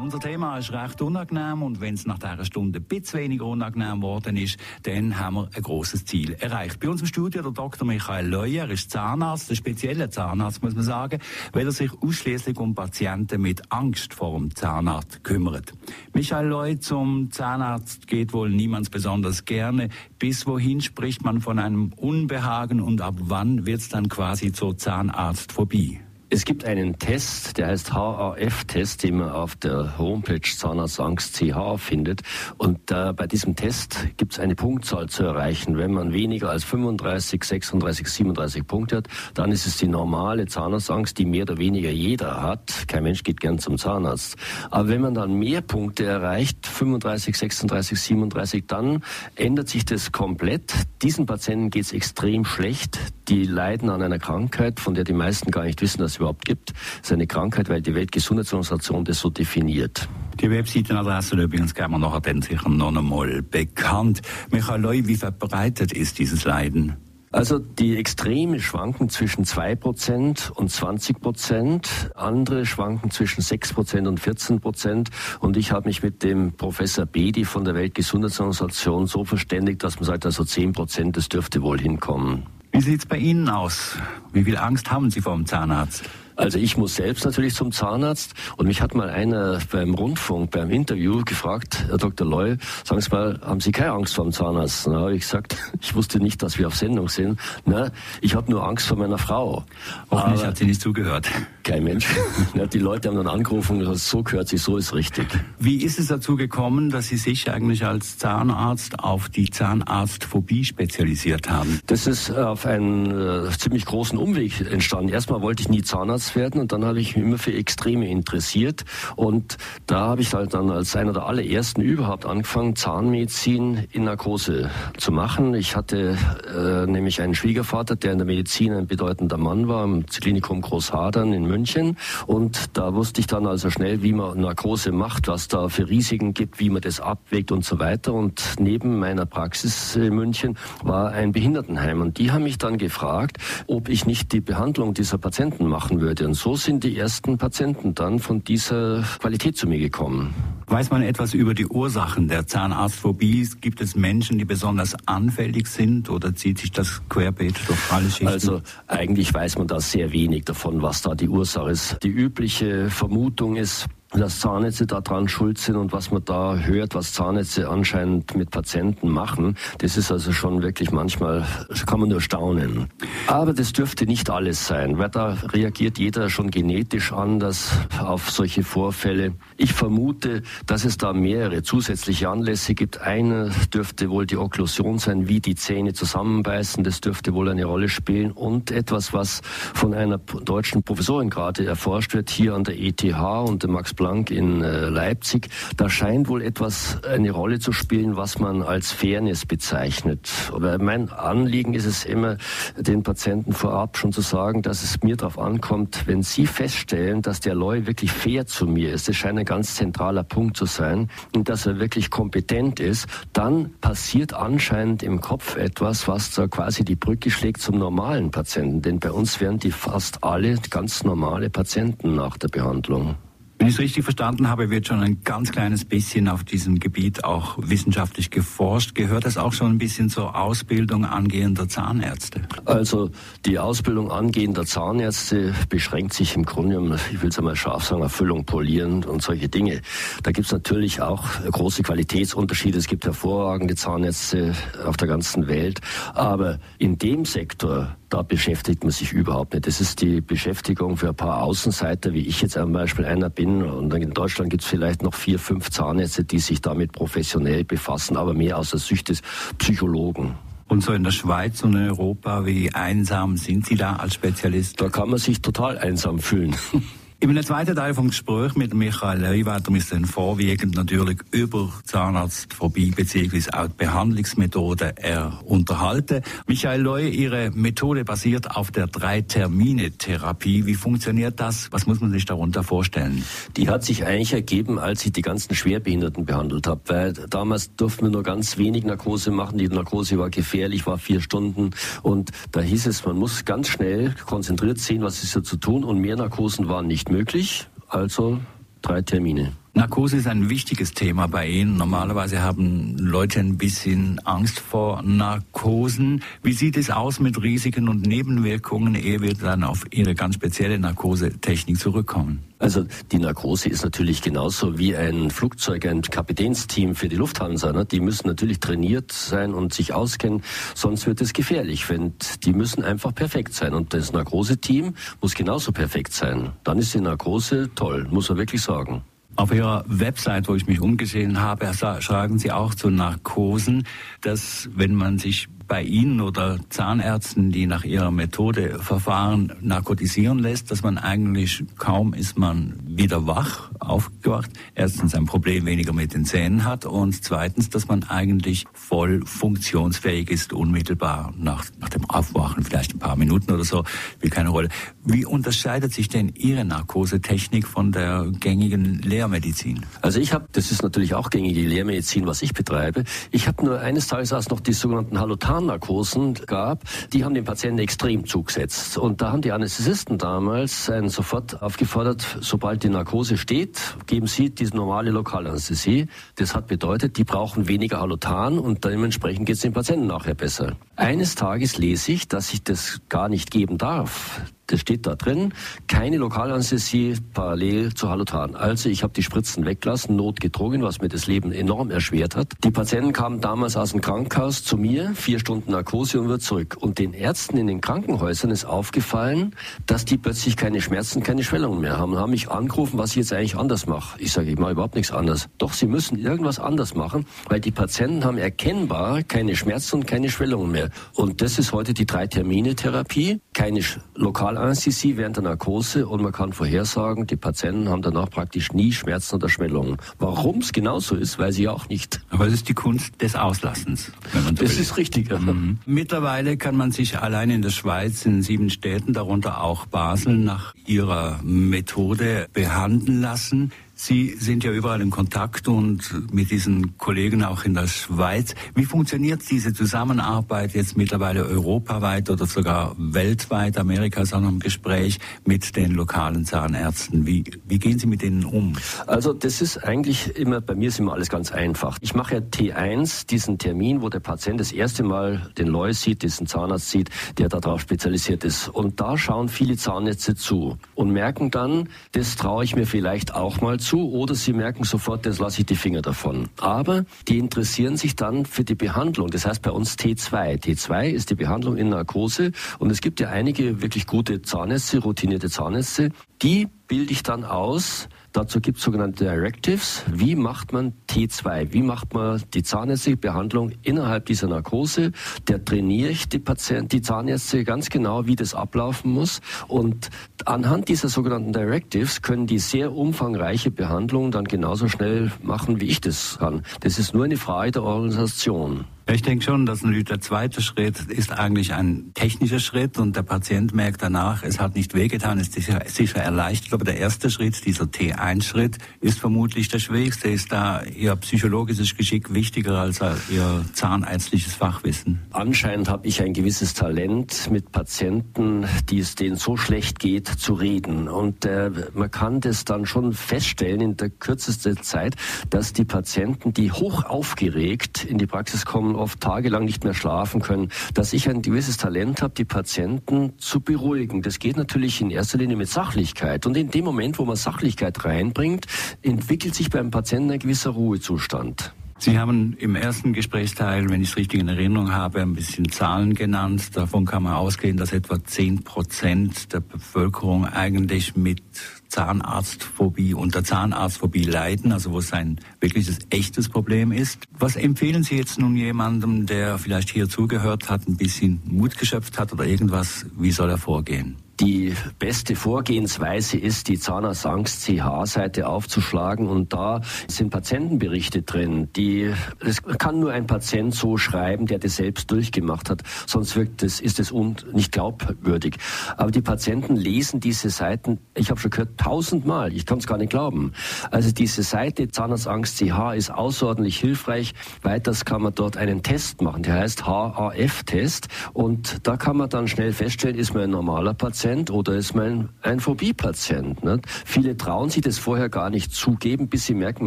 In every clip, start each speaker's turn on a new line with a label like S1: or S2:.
S1: Unser Thema ist recht unangenehm und wenn es nach dieser Stunde ein bisschen weniger unangenehm geworden ist, dann haben wir ein großes Ziel erreicht. Bei uns im Studio der Dr. Michael Leuer ist Zahnarzt, ein spezieller Zahnarzt, muss man sagen, weil er sich ausschließlich um Patienten mit Angst vor dem Zahnarzt kümmert. Michael Leuer zum Zahnarzt geht wohl niemand besonders gerne. Bis wohin spricht man von einem Unbehagen und ab wann wird es dann quasi zur Zahnarztphobie?
S2: Es gibt einen Test, der heißt HAF-Test, den man auf der Homepage Zahnarztangst CH findet. Und äh, bei diesem Test gibt es eine Punktzahl zu erreichen. Wenn man weniger als 35, 36, 37 Punkte hat, dann ist es die normale Zahnarztangst, die mehr oder weniger jeder hat. Kein Mensch geht gern zum Zahnarzt. Aber wenn man dann mehr Punkte erreicht, 35, 36, 37, dann ändert sich das komplett. Diesen Patienten geht es extrem schlecht. Die leiden an einer Krankheit, von der die meisten gar nicht wissen, dass überhaupt gibt. Das ist eine Krankheit, weil die Weltgesundheitsorganisation das so definiert.
S1: Die Webseitenadresse übrigens geben wir nachher dann sicher noch einmal bekannt. Michael Leu, wie verbreitet ist dieses Leiden?
S2: Also die Extreme schwanken zwischen 2% und 20%, andere schwanken zwischen 6% und 14%. Und ich habe mich mit dem Professor Bedi von der Weltgesundheitsorganisation so verständigt, dass man sagt, also 10%, das dürfte wohl hinkommen.
S1: Wie sieht es bei Ihnen aus? Wie viel Angst haben Sie vor dem Zahnarzt?
S2: Also ich muss selbst natürlich zum Zahnarzt und mich hat mal einer beim Rundfunk, beim Interview gefragt, Herr Dr. Loy, sagen Sie mal, haben Sie keine Angst vor dem Zahnarzt? Na, habe ich gesagt, ich wusste nicht, dass wir auf Sendung sind. Na, ich habe nur Angst vor meiner Frau.
S1: Hoffentlich Aber hat sie nicht zugehört.
S2: Kein Mensch. Die Leute haben dann angerufen und gesagt, so gehört sie, so ist richtig.
S1: Wie ist es dazu gekommen, dass Sie sich eigentlich als Zahnarzt auf die Zahnarztphobie spezialisiert haben?
S2: Das ist auf einen äh, ziemlich großen Umweg entstanden. Erstmal wollte ich nie Zahnarzt werden und dann habe ich mich immer für Extreme interessiert und da habe ich halt dann als einer der allerersten überhaupt angefangen, Zahnmedizin in Narkose zu machen. Ich hatte äh, nämlich einen Schwiegervater, der in der Medizin ein bedeutender Mann war, im Klinikum Großhadern in München und da wusste ich dann also schnell, wie man Narkose macht, was da für Risiken gibt, wie man das abwägt und so weiter und neben meiner Praxis in München war ein Behindertenheim und die haben mich dann gefragt, ob ich nicht die Behandlung dieser Patienten machen würde. Seite. Und so sind die ersten Patienten dann von dieser Qualität zu mir gekommen.
S1: Weiß man etwas über die Ursachen der Zahnarztphobie? Gibt es Menschen, die besonders anfällig sind oder zieht sich das querbeet durch alle Schichten?
S2: Also eigentlich weiß man da sehr wenig davon, was da die Ursache ist. Die übliche Vermutung ist, dass Zahnärzte daran schuld sind und was man da hört, was Zahnärzte anscheinend mit Patienten machen, das ist also schon wirklich manchmal, kann man nur staunen. Aber das dürfte nicht alles sein, weil da reagiert jeder schon genetisch anders auf solche Vorfälle. Ich vermute, dass es da mehrere zusätzliche Anlässe gibt. Eine dürfte wohl die Okklusion sein, wie die Zähne zusammenbeißen, das dürfte wohl eine Rolle spielen und etwas, was von einer deutschen Professorin gerade erforscht wird, hier an der ETH und dem Max Planck in äh, Leipzig. Da scheint wohl etwas eine Rolle zu spielen, was man als Fairness bezeichnet. Aber mein Anliegen ist es immer, den Patienten vorab schon zu sagen, dass es mir darauf ankommt, wenn sie feststellen, dass der Leu wirklich fair zu mir ist, das scheint ein ganz zentraler Punkt zu sein, und dass er wirklich kompetent ist, dann passiert anscheinend im Kopf etwas, was da quasi die Brücke schlägt zum normalen Patienten. Denn bei uns werden die fast alle ganz normale Patienten nach der Behandlung.
S1: Wenn ich es richtig verstanden habe, wird schon ein ganz kleines bisschen auf diesem Gebiet auch wissenschaftlich geforscht. Gehört das auch schon ein bisschen zur Ausbildung angehender Zahnärzte?
S2: Also die Ausbildung angehender Zahnärzte beschränkt sich im Grunde, ich will es einmal scharf sagen, Erfüllung, Polieren und solche Dinge. Da gibt es natürlich auch große Qualitätsunterschiede. Es gibt hervorragende Zahnärzte auf der ganzen Welt. Aber in dem Sektor da beschäftigt man sich überhaupt nicht. Das ist die Beschäftigung für ein paar Außenseiter, wie ich jetzt zum Beispiel einer bin. Und in Deutschland gibt es vielleicht noch vier, fünf Zahnärzte, die sich damit professionell befassen, aber mehr aus der Sicht des Psychologen.
S1: Und so in der Schweiz und in Europa, wie einsam sind Sie da als Spezialist?
S2: Da kann man sich total einsam fühlen.
S1: In einem zweiten Teil vom Gespräch mit Michael Leuwetter müssen dann vorwiegend natürlich über Zahnarzt vorbei beziehungsweise auch die Behandlungsmethoden er unterhalten. Michael Leu, Ihre Methode basiert auf der Drei-Termine-Therapie. Wie funktioniert das? Was muss man sich darunter vorstellen?
S2: Die hat sich eigentlich ergeben, als ich die ganzen Schwerbehinderten behandelt habe, weil damals durften wir nur ganz wenig Narkose machen. Die Narkose war gefährlich, war vier Stunden und da hieß es, man muss ganz schnell konzentriert sehen, was ist da zu tun und mehr Narkosen waren nicht möglich, also drei Termine.
S1: Narkose ist ein wichtiges Thema bei Ihnen. Normalerweise haben Leute ein bisschen Angst vor Narkosen. Wie sieht es aus mit Risiken und Nebenwirkungen, ehe wir dann auf Ihre ganz spezielle Narkosetechnik zurückkommen?
S2: Also die Narkose ist natürlich genauso wie ein Flugzeug, ein Kapitänsteam für die Lufthansa. Ne? Die müssen natürlich trainiert sein und sich auskennen, sonst wird es gefährlich. Wenn, die müssen einfach perfekt sein. Und das Narkose-Team muss genauso perfekt sein. Dann ist die Narkose toll, muss man wirklich sagen.
S1: Auf Ihrer Website, wo ich mich umgesehen habe, schreiben Sie auch zu Narkosen, dass wenn man sich bei Ihnen oder Zahnärzten, die nach Ihrer Methode verfahren, narkotisieren lässt, dass man eigentlich kaum ist man wieder wach, aufgewacht. Erstens ein Problem weniger mit den Zähnen hat und zweitens, dass man eigentlich voll funktionsfähig ist, unmittelbar nach, nach dem Aufwachen, vielleicht ein paar Minuten oder so, spielt keine Rolle. Wie unterscheidet sich denn Ihre Narkosetechnik von der gängigen Lehrmedizin?
S2: Also ich habe, das ist natürlich auch gängige Lehrmedizin, was ich betreibe. Ich habe nur eines Tages erst noch die sogenannten Halotan Zahnarkosen gab, die haben den Patienten extrem zugesetzt. Und da haben die Anästhesisten damals einen sofort aufgefordert, sobald die Narkose steht, geben sie diese normale Lokalanästhesie. Das hat bedeutet, die brauchen weniger Halotan und dementsprechend geht es den Patienten nachher besser. Eines Tages lese ich, dass ich das gar nicht geben darf. Das steht da drin. Keine Lokalanästhesie parallel zu Halotan. Also ich habe die Spritzen weggelassen, notgedrungen, was mir das Leben enorm erschwert hat. Die Patienten kamen damals aus dem Krankenhaus zu mir, vier Stunden Narkose und wieder zurück. Und den Ärzten in den Krankenhäusern ist aufgefallen, dass die plötzlich keine Schmerzen, keine Schwellungen mehr haben. Und haben mich angerufen, was ich jetzt eigentlich anders mache. Ich sage, ich mache überhaupt nichts anders. Doch, sie müssen irgendwas anders machen, weil die Patienten haben erkennbar keine Schmerzen und keine Schwellungen mehr. Und das ist heute die Drei-Termine-Therapie. Keine Lokal Anästhesie während der Narkose und man kann vorhersagen, die Patienten haben danach praktisch nie Schmerzen oder Schwellungen. Warum es genauso ist, weiß ich auch nicht.
S1: Aber es ist die Kunst des Auslassens.
S2: Wenn man das will. ist richtig.
S1: Mhm. Mittlerweile kann man sich allein in der Schweiz in sieben Städten, darunter auch Basel, nach ihrer Methode behandeln lassen. Sie sind ja überall in Kontakt und mit diesen Kollegen auch in der Schweiz. Wie funktioniert diese Zusammenarbeit jetzt mittlerweile europaweit oder sogar weltweit? Amerika ist auch noch im Gespräch mit den lokalen Zahnärzten. Wie, wie gehen Sie mit denen um?
S2: Also das ist eigentlich immer, bei mir ist immer alles ganz einfach. Ich mache ja T1, diesen Termin, wo der Patient das erste Mal den Leu sieht, diesen Zahnarzt sieht, der darauf spezialisiert ist. Und da schauen viele Zahnärzte zu und merken dann, das traue ich mir vielleicht auch mal zu zu oder sie merken sofort, jetzt lasse ich die Finger davon. Aber die interessieren sich dann für die Behandlung. Das heißt bei uns T2. T2 ist die Behandlung in Narkose und es gibt ja einige wirklich gute Zahnärzte, routinierte Zahnärzte, die bilde ich dann aus Dazu gibt es sogenannte Directives. Wie macht man T2? Wie macht man die zahnärztliche Behandlung innerhalb dieser Narkose? Der trainiere ich die Patienten, die Zahnärzte ganz genau, wie das ablaufen muss. Und anhand dieser sogenannten Directives können die sehr umfangreiche Behandlung dann genauso schnell machen, wie ich das kann. Das ist nur eine Frage der Organisation.
S1: Ich denke schon, dass der zweite Schritt ist eigentlich ein technischer Schritt und der Patient merkt danach, es hat nicht wehgetan, es ist sicher, sicher erleichtert. Aber der erste Schritt, dieser T1-Schritt, ist vermutlich der schwierigste. Ist da Ihr psychologisches Geschick wichtiger als Ihr zahnärztliches Fachwissen?
S2: Anscheinend habe ich ein gewisses Talent, mit Patienten, die es denen so schlecht geht, zu reden. Und äh, man kann das dann schon feststellen in der kürzesten Zeit, dass die Patienten, die hoch aufgeregt in die Praxis kommen, oft tagelang nicht mehr schlafen können, dass ich ein gewisses Talent habe, die Patienten zu beruhigen. Das geht natürlich in erster Linie mit Sachlichkeit. Und in dem Moment, wo man Sachlichkeit reinbringt, entwickelt sich beim Patienten ein gewisser Ruhezustand.
S1: Sie haben im ersten Gesprächsteil, wenn ich es richtig in Erinnerung habe, ein bisschen Zahlen genannt. Davon kann man ausgehen, dass etwa zehn Prozent der Bevölkerung eigentlich mit Zahnarztphobie, unter Zahnarztphobie leiden, also wo es ein wirkliches echtes Problem ist. Was empfehlen Sie jetzt nun jemandem, der vielleicht hier zugehört hat, ein bisschen Mut geschöpft hat oder irgendwas? Wie soll er vorgehen?
S2: Die beste Vorgehensweise ist, die Zahnarztangst CH-Seite aufzuschlagen und da sind Patientenberichte drin. Die, das kann nur ein Patient so schreiben, der das selbst durchgemacht hat, sonst wirkt das, ist es nicht glaubwürdig. Aber die Patienten lesen diese Seiten, ich habe schon gehört, tausendmal, ich kann es gar nicht glauben. Also diese Seite Zahnarztangst CH ist außerordentlich hilfreich. Weiters kann man dort einen Test machen, der heißt HAF-Test und da kann man dann schnell feststellen, ist man ein normaler Patient, oder ist man ein Phobie-Patient. Ne? Viele trauen sich das vorher gar nicht zugeben, bis sie merken,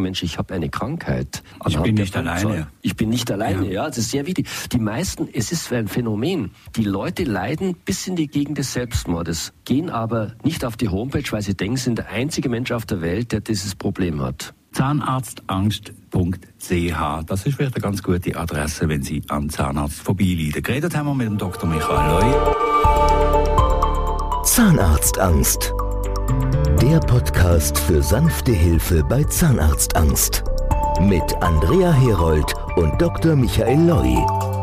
S2: Mensch, ich habe eine Krankheit.
S1: Ich bin nicht alleine.
S2: Ich bin nicht alleine, ja. ja. Das ist sehr wichtig. Die meisten, es ist ein Phänomen. Die Leute leiden bis in die Gegend des Selbstmordes, gehen aber nicht auf die Homepage, weil sie denken, sind der einzige Mensch auf der Welt, der dieses Problem hat.
S1: Zahnarztangst.ch. Das ist vielleicht eine ganz gute Adresse, wenn Sie an Zahnarzt vorbeileiden. Geredet haben wir mit dem Dr. Michael Leu.
S3: Zahnarztangst. Der Podcast für sanfte Hilfe bei Zahnarztangst. Mit Andrea Herold und Dr. Michael Loi.